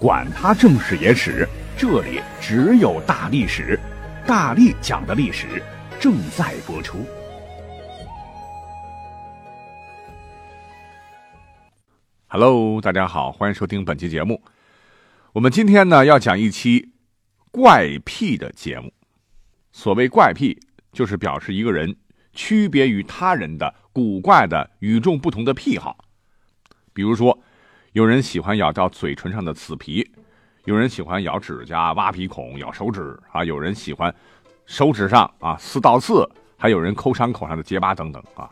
管他正史野史。这里只有大历史，大力讲的历史正在播出。Hello，大家好，欢迎收听本期节目。我们今天呢要讲一期怪癖的节目。所谓怪癖，就是表示一个人区别于他人的古怪的、与众不同的癖好。比如说，有人喜欢咬掉嘴唇上的刺皮。有人喜欢咬指甲、挖鼻孔、咬手指啊，有人喜欢手指上啊撕倒刺，还有人抠伤口上的结疤等等啊。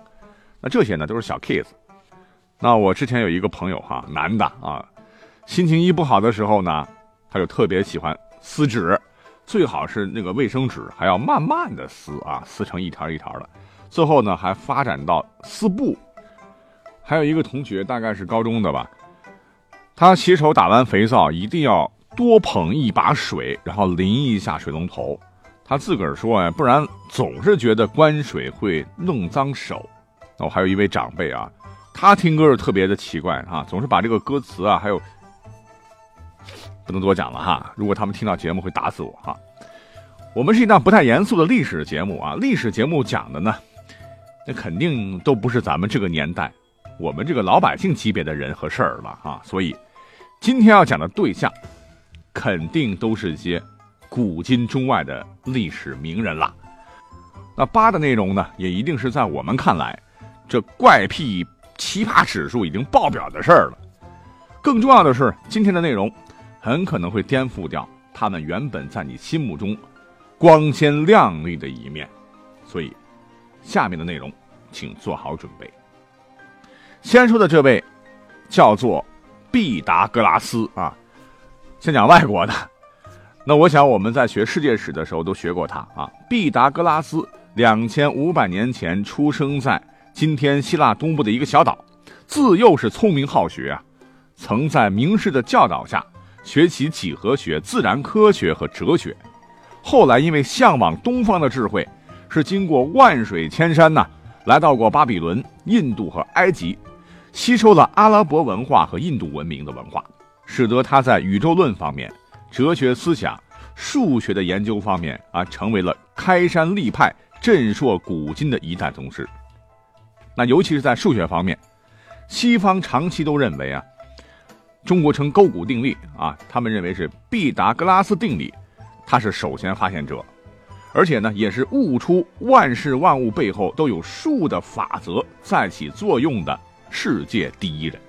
那这些呢都是小 case。那我之前有一个朋友哈，男的啊，心情一不好的时候呢，他就特别喜欢撕纸，最好是那个卫生纸，还要慢慢的撕啊，撕成一条一条的。最后呢还发展到撕布。还有一个同学，大概是高中的吧，他洗手打完肥皂一定要。多捧一把水，然后淋一下水龙头。他自个儿说呀，不然总是觉得关水会弄脏手。那我还有一位长辈啊，他听歌是特别的奇怪啊，总是把这个歌词啊，还有不能多讲了哈。如果他们听到节目会打死我哈。我们是一档不太严肃的历史节目啊，历史节目讲的呢，那肯定都不是咱们这个年代，我们这个老百姓级别的人和事儿了啊。所以今天要讲的对象。肯定都是些古今中外的历史名人啦。那八的内容呢，也一定是在我们看来，这怪癖奇葩指数已经爆表的事儿了。更重要的是，今天的内容很可能会颠覆掉他们原本在你心目中光鲜亮丽的一面。所以，下面的内容，请做好准备。先说的这位叫做毕达哥拉斯啊。先讲外国的，那我想我们在学世界史的时候都学过他啊。毕达哥拉斯两千五百年前出生在今天希腊东部的一个小岛，自幼是聪明好学啊，曾在名师的教导下学习几何学、自然科学和哲学。后来因为向往东方的智慧，是经过万水千山呐，来到过巴比伦、印度和埃及，吸收了阿拉伯文化和印度文明的文化。使得他在宇宙论方面、哲学思想、数学的研究方面啊，成为了开山立派、震烁古今的一代宗师。那尤其是在数学方面，西方长期都认为啊，中国称勾股定律啊，他们认为是毕达哥拉斯定理，他是首先发现者，而且呢，也是悟出万事万物背后都有数的法则在起作用的世界第一人。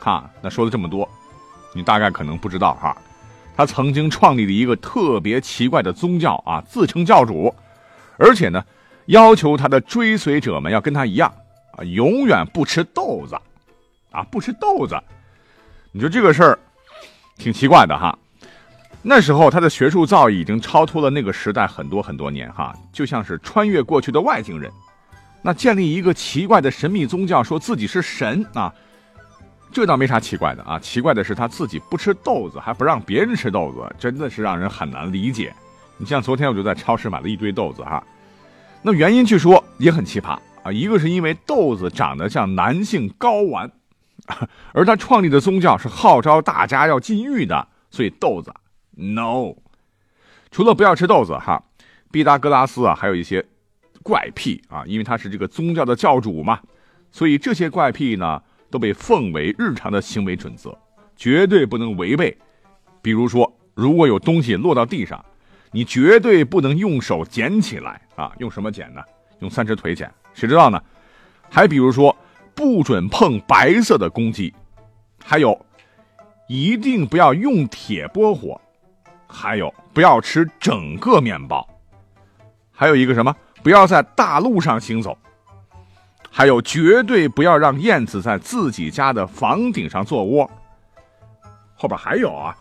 哈，那说了这么多，你大概可能不知道哈，他曾经创立了一个特别奇怪的宗教啊，自称教主，而且呢，要求他的追随者们要跟他一样啊，永远不吃豆子，啊，不吃豆子。你说这个事儿挺奇怪的哈。那时候他的学术造诣已经超脱了那个时代很多很多年哈，就像是穿越过去的外星人。那建立一个奇怪的神秘宗教，说自己是神啊。这倒没啥奇怪的啊，奇怪的是他自己不吃豆子，还不让别人吃豆子，真的是让人很难理解。你像昨天我就在超市买了一堆豆子哈，那原因据说也很奇葩啊，一个是因为豆子长得像男性睾丸，而他创立的宗教是号召大家要禁欲的，所以豆子 no。除了不要吃豆子哈，毕达哥拉斯啊还有一些怪癖啊，因为他是这个宗教的教主嘛，所以这些怪癖呢。都被奉为日常的行为准则，绝对不能违背。比如说，如果有东西落到地上，你绝对不能用手捡起来啊！用什么捡呢？用三只腿捡。谁知道呢？还比如说，不准碰白色的公鸡，还有，一定不要用铁拨火，还有不要吃整个面包，还有一个什么？不要在大路上行走。还有，绝对不要让燕子在自己家的房顶上做窝。后边还有啊，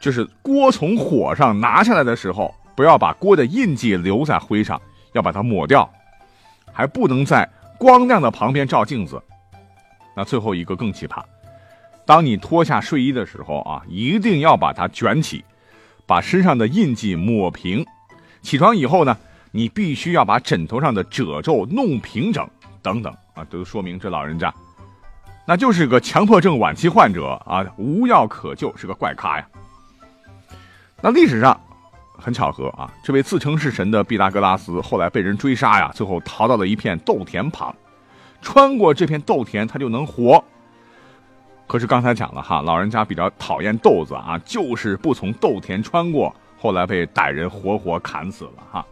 就是锅从火上拿下来的时候，不要把锅的印记留在灰上，要把它抹掉，还不能在光亮的旁边照镜子。那最后一个更奇葩，当你脱下睡衣的时候啊，一定要把它卷起，把身上的印记抹平。起床以后呢，你必须要把枕头上的褶皱弄平整，等等啊，都说明这老人家，那就是个强迫症晚期患者啊，无药可救，是个怪咖呀。那历史上很巧合啊，这位自称是神的毕达哥拉斯后来被人追杀呀，最后逃到了一片豆田旁，穿过这片豆田他就能活。可是刚才讲了哈，老人家比较讨厌豆子啊，就是不从豆田穿过，后来被歹人活活砍死了哈，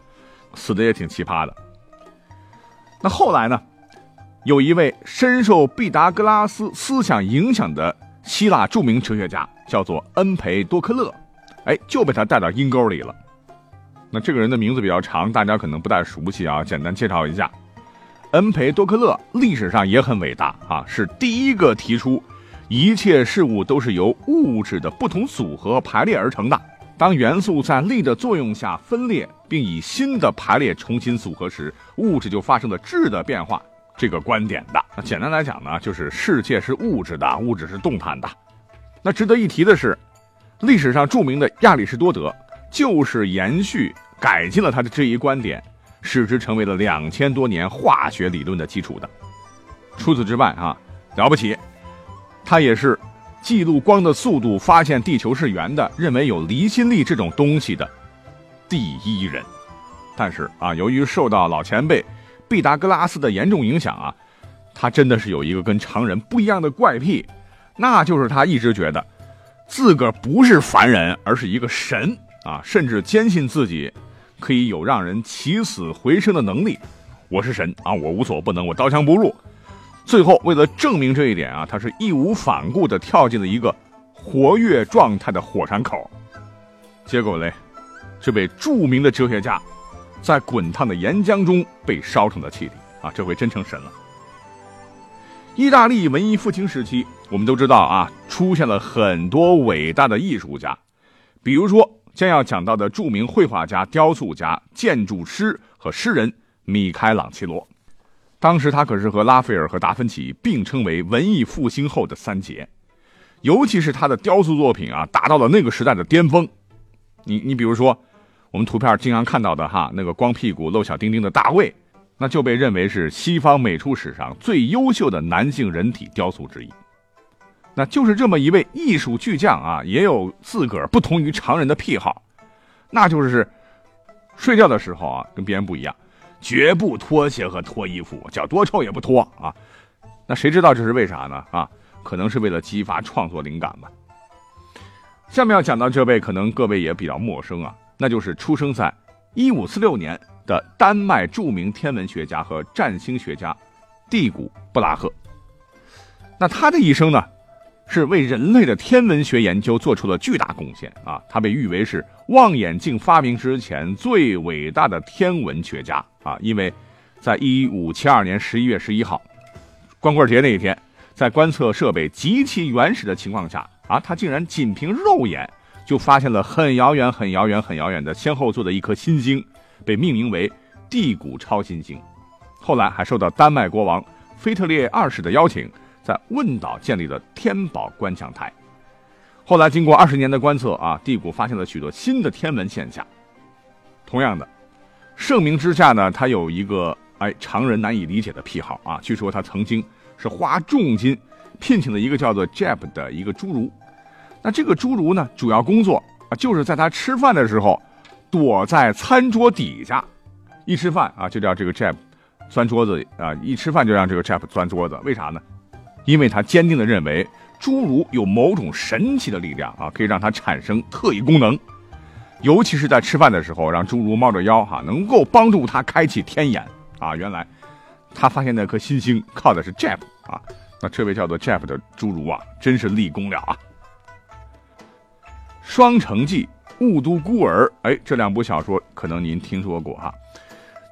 死的也挺奇葩的。那后来呢，有一位深受毕达哥拉斯思想影响的希腊著名哲学家，叫做恩培多克勒。哎，就被他带到阴沟里了。那这个人的名字比较长，大家可能不太熟悉啊。简单介绍一下，恩培多克勒历史上也很伟大啊，是第一个提出一切事物都是由物质的不同组合排列而成的。当元素在力的作用下分裂，并以新的排列重新组合时，物质就发生了质的变化。这个观点的，那简单来讲呢，就是世界是物质的，物质是动态的。那值得一提的是。历史上著名的亚里士多德，就是延续改进了他的这一观点，使之成为了两千多年化学理论的基础的。除此之外啊，了不起，他也是记录光的速度、发现地球是圆的、认为有离心力这种东西的第一人。但是啊，由于受到老前辈毕达哥拉斯的严重影响啊，他真的是有一个跟常人不一样的怪癖，那就是他一直觉得。自个儿不是凡人，而是一个神啊！甚至坚信自己可以有让人起死回生的能力。我是神啊！我无所不能，我刀枪不入。最后，为了证明这一点啊，他是义无反顾地跳进了一个活跃状态的火山口。结果嘞，这位著名的哲学家在滚烫的岩浆中被烧成了气体啊！这回真成神了。意大利文艺复兴时期，我们都知道啊，出现了很多伟大的艺术家，比如说将要讲到的著名绘画家、雕塑家、建筑师和诗人米开朗基罗。当时他可是和拉斐尔和达芬奇并称为文艺复兴后的三杰，尤其是他的雕塑作品啊，达到了那个时代的巅峰。你你比如说，我们图片经常看到的哈，那个光屁股露小丁丁的大卫。那就被认为是西方美术史上最优秀的男性人体雕塑之一。那就是这么一位艺术巨匠啊，也有自个儿不同于常人的癖好，那就是睡觉的时候啊，跟别人不一样，绝不脱鞋和脱衣服，脚多臭也不脱啊。那谁知道这是为啥呢？啊，可能是为了激发创作灵感吧。下面要讲到这位，可能各位也比较陌生啊，那就是出生在一五四六年。的丹麦著名天文学家和占星学家，蒂古布拉赫。那他的一生呢，是为人类的天文学研究做出了巨大贡献啊！他被誉为是望远镜发明之前最伟大的天文学家啊！因为，在一五七二年十一月十一号，光棍节那一天，在观测设备极其原始的情况下啊，他竟然仅凭肉眼就发现了很遥远、很遥远、很遥远的先后座的一颗新星。被命名为地谷超新星，后来还受到丹麦国王腓特烈二世的邀请，在问岛建立了天宝观象台。后来经过二十年的观测啊，地谷发现了许多新的天文现象。同样的，盛名之下呢，他有一个哎常人难以理解的癖好啊。据说他曾经是花重金聘请了一个叫做 Jeb 的一个侏儒。那这个侏儒呢，主要工作啊，就是在他吃饭的时候。躲在餐桌底下，一吃饭啊就叫这个 Jeb 钻桌子啊，一吃饭就让这个 Jeb 钻桌子，为啥呢？因为他坚定的认为侏儒有某种神奇的力量啊，可以让他产生特异功能，尤其是在吃饭的时候，让侏儒猫着腰哈，能够帮助他开启天眼啊。原来他发现那颗新星靠的是 Jeb 啊，那这位叫做 Jeb 的侏儒啊，真是立功了啊。双城记。《雾都孤儿》哎，这两部小说可能您听说过哈。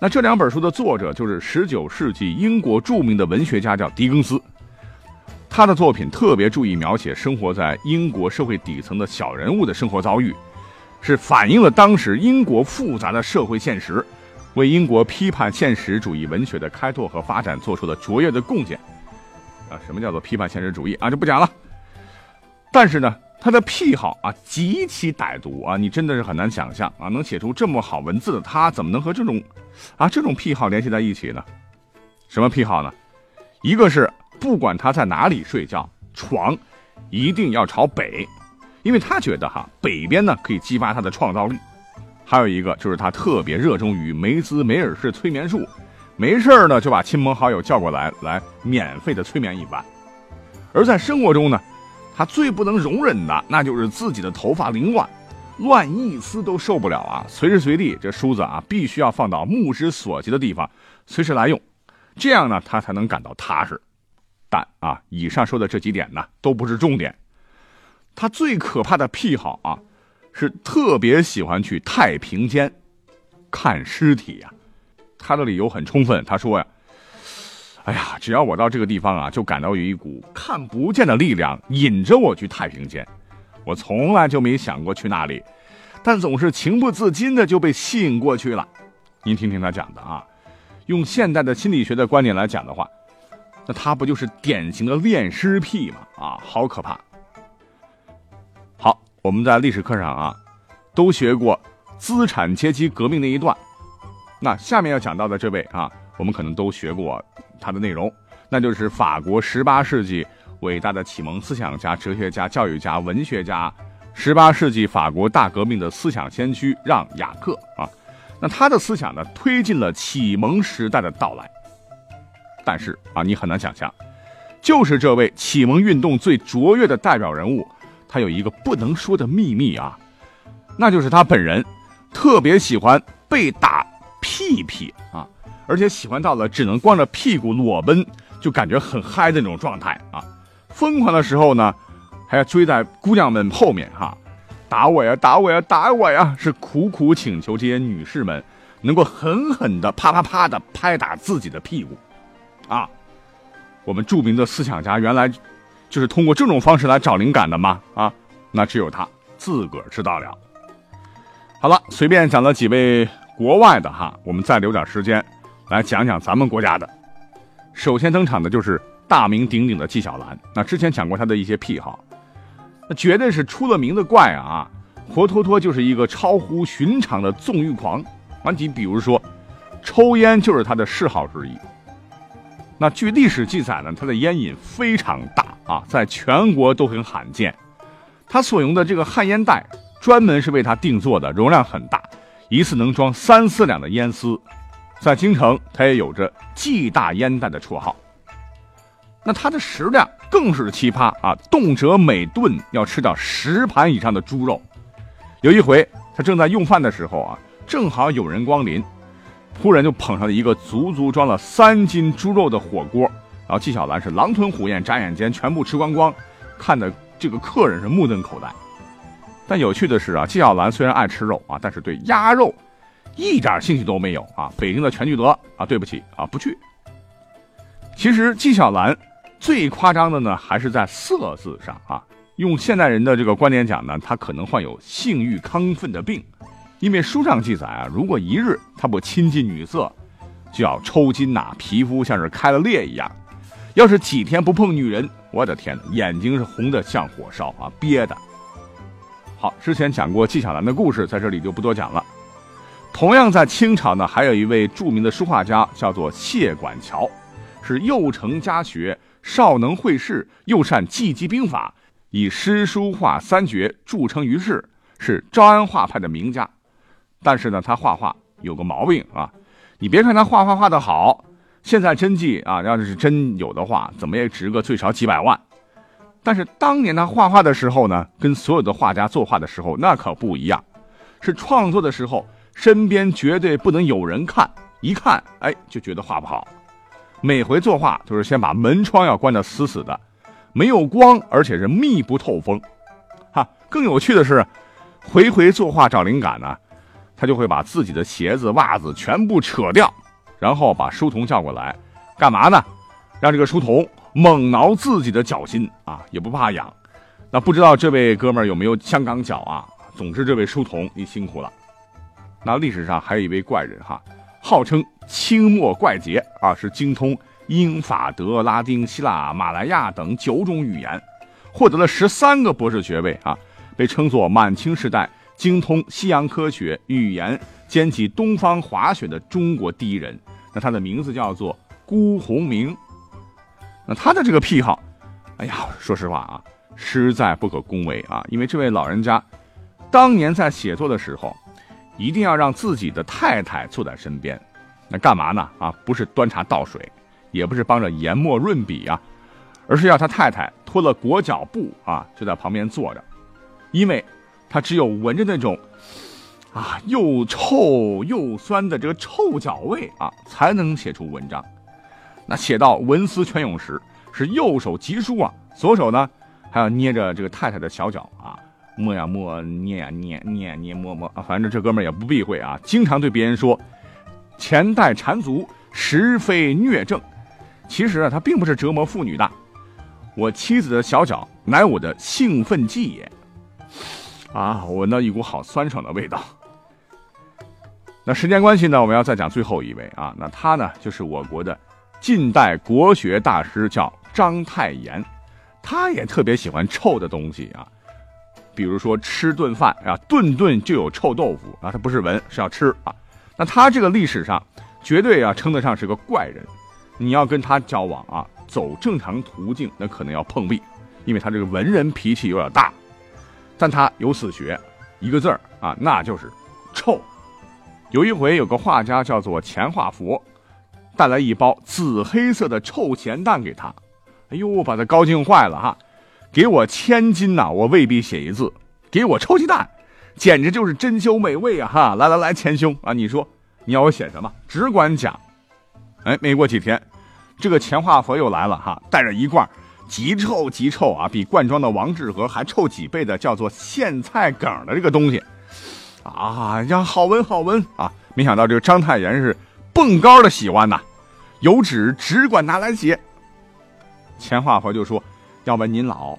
那这两本书的作者就是十九世纪英国著名的文学家，叫狄更斯。他的作品特别注意描写生活在英国社会底层的小人物的生活遭遇，是反映了当时英国复杂的社会现实，为英国批判现实主义文学的开拓和发展做出了卓越的贡献。啊，什么叫做批判现实主义啊？就不讲了。但是呢，他的癖好啊极其歹毒啊，你真的是很难想象啊，能写出这么好文字的他，怎么能和这种啊这种癖好联系在一起呢？什么癖好呢？一个是。不管他在哪里睡觉，床一定要朝北，因为他觉得哈北边呢可以激发他的创造力。还有一个就是他特别热衷于梅兹梅尔式催眠术，没事呢就把亲朋好友叫过来来免费的催眠一番。而在生活中呢，他最不能容忍的那就是自己的头发凌乱，乱一丝都受不了啊！随时随地这梳子啊必须要放到目之所及的地方，随时来用，这样呢他才能感到踏实。但啊，以上说的这几点呢，都不是重点。他最可怕的癖好啊，是特别喜欢去太平间看尸体呀。他的理由很充分，他说呀：“哎呀，只要我到这个地方啊，就感到有一股看不见的力量引着我去太平间。我从来就没想过去那里，但总是情不自禁的就被吸引过去了。您听听他讲的啊，用现代的心理学的观点来讲的话。”那他不就是典型的恋尸癖吗？啊，好可怕！好，我们在历史课上啊，都学过资产阶级革命那一段。那下面要讲到的这位啊，我们可能都学过他的内容，那就是法国十八世纪伟大的启蒙思想家、哲学家、教育家、文学家，十八世纪法国大革命的思想先驱让·雅克啊。那他的思想呢，推进了启蒙时代的到来。但是啊，你很难想象，就是这位启蒙运动最卓越的代表人物，他有一个不能说的秘密啊，那就是他本人特别喜欢被打屁屁啊，而且喜欢到了只能光着屁股裸奔就感觉很嗨的那种状态啊。疯狂的时候呢，还要追在姑娘们后面哈，打我呀，打我呀，打我呀，是苦苦请求这些女士们能够狠狠的啪啪啪的拍打自己的屁股。啊，我们著名的思想家原来就是通过这种方式来找灵感的吗？啊，那只有他自个儿知道了。好了，随便讲了几位国外的哈，我们再留点时间来讲讲咱们国家的。首先登场的就是大名鼎鼎的纪晓岚。那之前讲过他的一些癖好，那绝对是出了名的怪啊，活脱脱就是一个超乎寻常的纵欲狂。啊，你比如说，抽烟就是他的嗜好之一。那据历史记载呢，他的烟瘾非常大啊，在全国都很罕见。他所用的这个旱烟袋，专门是为他定做的，容量很大，一次能装三四两的烟丝。在京城，他也有着“季大烟袋”的绰号。那他的食量更是奇葩啊，动辄每顿要吃到十盘以上的猪肉。有一回，他正在用饭的时候啊，正好有人光临。忽然就捧上了一个足足装了三斤猪肉的火锅，然后纪晓岚是狼吞虎咽，眨眼间全部吃光光，看的这个客人是目瞪口呆。但有趣的是啊，纪晓岚虽然爱吃肉啊，但是对鸭肉一点兴趣都没有啊。北京的全聚德啊，对不起啊，不去。其实纪晓岚最夸张的呢，还是在色字上啊。用现代人的这个观点讲呢，他可能患有性欲亢奋的病。因为书上记载啊，如果一日他不亲近女色，就要抽筋呐，皮肤像是开了裂一样；要是几天不碰女人，我的天眼睛是红的像火烧啊，憋的。好，之前讲过纪晓岚的故事，在这里就不多讲了。同样在清朝呢，还有一位著名的书画家，叫做谢管桥，是又成家学，少能会事，又善技击兵法，以诗书画三绝著称于世，是招安画派的名家。但是呢，他画画有个毛病啊，你别看他画画画的好，现在真迹啊，要是真有的话，怎么也值个最少几百万。但是当年他画画的时候呢，跟所有的画家作画的时候那可不一样，是创作的时候身边绝对不能有人看，一看哎就觉得画不好。每回作画都是先把门窗要关得死死的，没有光，而且是密不透风。哈，更有趣的是，回回作画找灵感呢。他就会把自己的鞋子、袜子全部扯掉，然后把书童叫过来，干嘛呢？让这个书童猛挠自己的脚心啊，也不怕痒。那不知道这位哥们有没有香港脚啊？总之，这位书童你辛苦了。那历史上还有一位怪人哈，号称清末怪杰啊，是精通英法德拉丁希腊马来亚等九种语言，获得了十三个博士学位啊，被称作满清时代精通西洋科学语言兼及东方滑雪的中国第一人。那他的名字叫做辜鸿铭。那他的这个癖好，哎呀，说实话啊，实在不可恭维啊，因为这位老人家。当年在写作的时候，一定要让自己的太太坐在身边，那干嘛呢？啊，不是端茶倒水，也不是帮着研墨润笔啊，而是要他太太脱了裹脚布啊，就在旁边坐着，因为他只有闻着那种啊又臭又酸的这个臭脚味啊，才能写出文章。那写到文思泉涌时，是右手疾书啊，左手呢还要捏着这个太太的小脚啊。摸呀摸，捏呀捏，捏呀捏，摸摸啊，反正这哥们也不避讳啊，经常对别人说：“前代缠足，实非虐症。”其实啊，他并不是折磨妇女的。我妻子的小脚乃我的兴奋剂也。啊，我闻到一股好酸爽的味道。那时间关系呢，我们要再讲最后一位啊，那他呢，就是我国的近代国学大师，叫章太炎。他也特别喜欢臭的东西啊。比如说吃顿饭啊，顿顿就有臭豆腐啊，他不是闻是要吃啊。那他这个历史上绝对啊称得上是个怪人，你要跟他交往啊，走正常途径那可能要碰壁，因为他这个文人脾气有点大，但他有死穴，一个字儿啊，那就是臭。有一回有个画家叫做钱化佛，带来一包紫黑色的臭咸蛋给他，哎呦，把他高兴坏了哈。给我千金呐，我未必写一字；给我臭鸡蛋，简直就是珍馐美味啊！哈，来来来，钱兄啊，你说你要我写什么？只管讲。哎，没过几天，这个钱化佛又来了哈，带着一罐极臭极臭啊，比罐装的王致和还臭几倍的，叫做苋菜梗的这个东西啊，呀，好闻好闻啊！没想到这个章太炎是蹦高的喜欢呐，有纸只管拿来写。钱化佛就说。要问您老，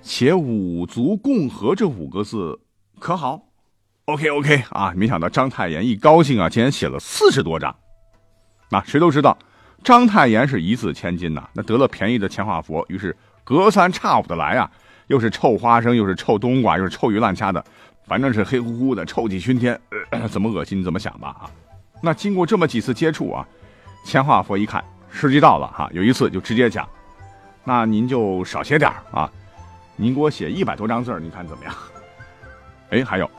写“五族共和”这五个字可好？OK OK 啊！没想到章太炎一高兴啊，竟然写了四十多张。那谁都知道，章太炎是一字千金呐。那得了便宜的钱化佛，于是隔三差五的来啊，又是臭花生，又是臭冬瓜，又是臭鱼烂虾的，反正是黑乎乎的，臭气熏天，怎么恶心怎么想吧啊！那经过这么几次接触啊，钱化佛一看时机到了哈，有一次就直接讲。那您就少写点啊，您给我写一百多张字儿，你看怎么样？哎，还有，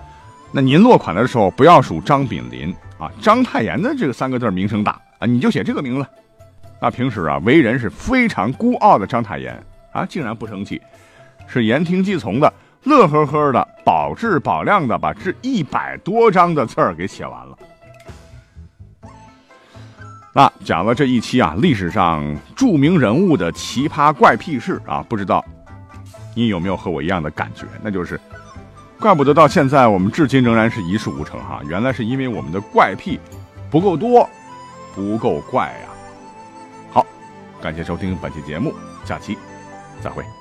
那您落款的时候不要数张炳麟啊，章太炎的这个三个字名声大啊，你就写这个名字。那平时啊，为人是非常孤傲的章太炎啊，竟然不生气，是言听计从的，乐呵呵的，保质保量的把这一百多张的字儿给写完了。那讲了这一期啊，历史上著名人物的奇葩怪癖事啊，不知道你有没有和我一样的感觉？那就是，怪不得到现在我们至今仍然是一事无成哈，原来是因为我们的怪癖不够多，不够怪呀。感谢收听本期节目，下期再会。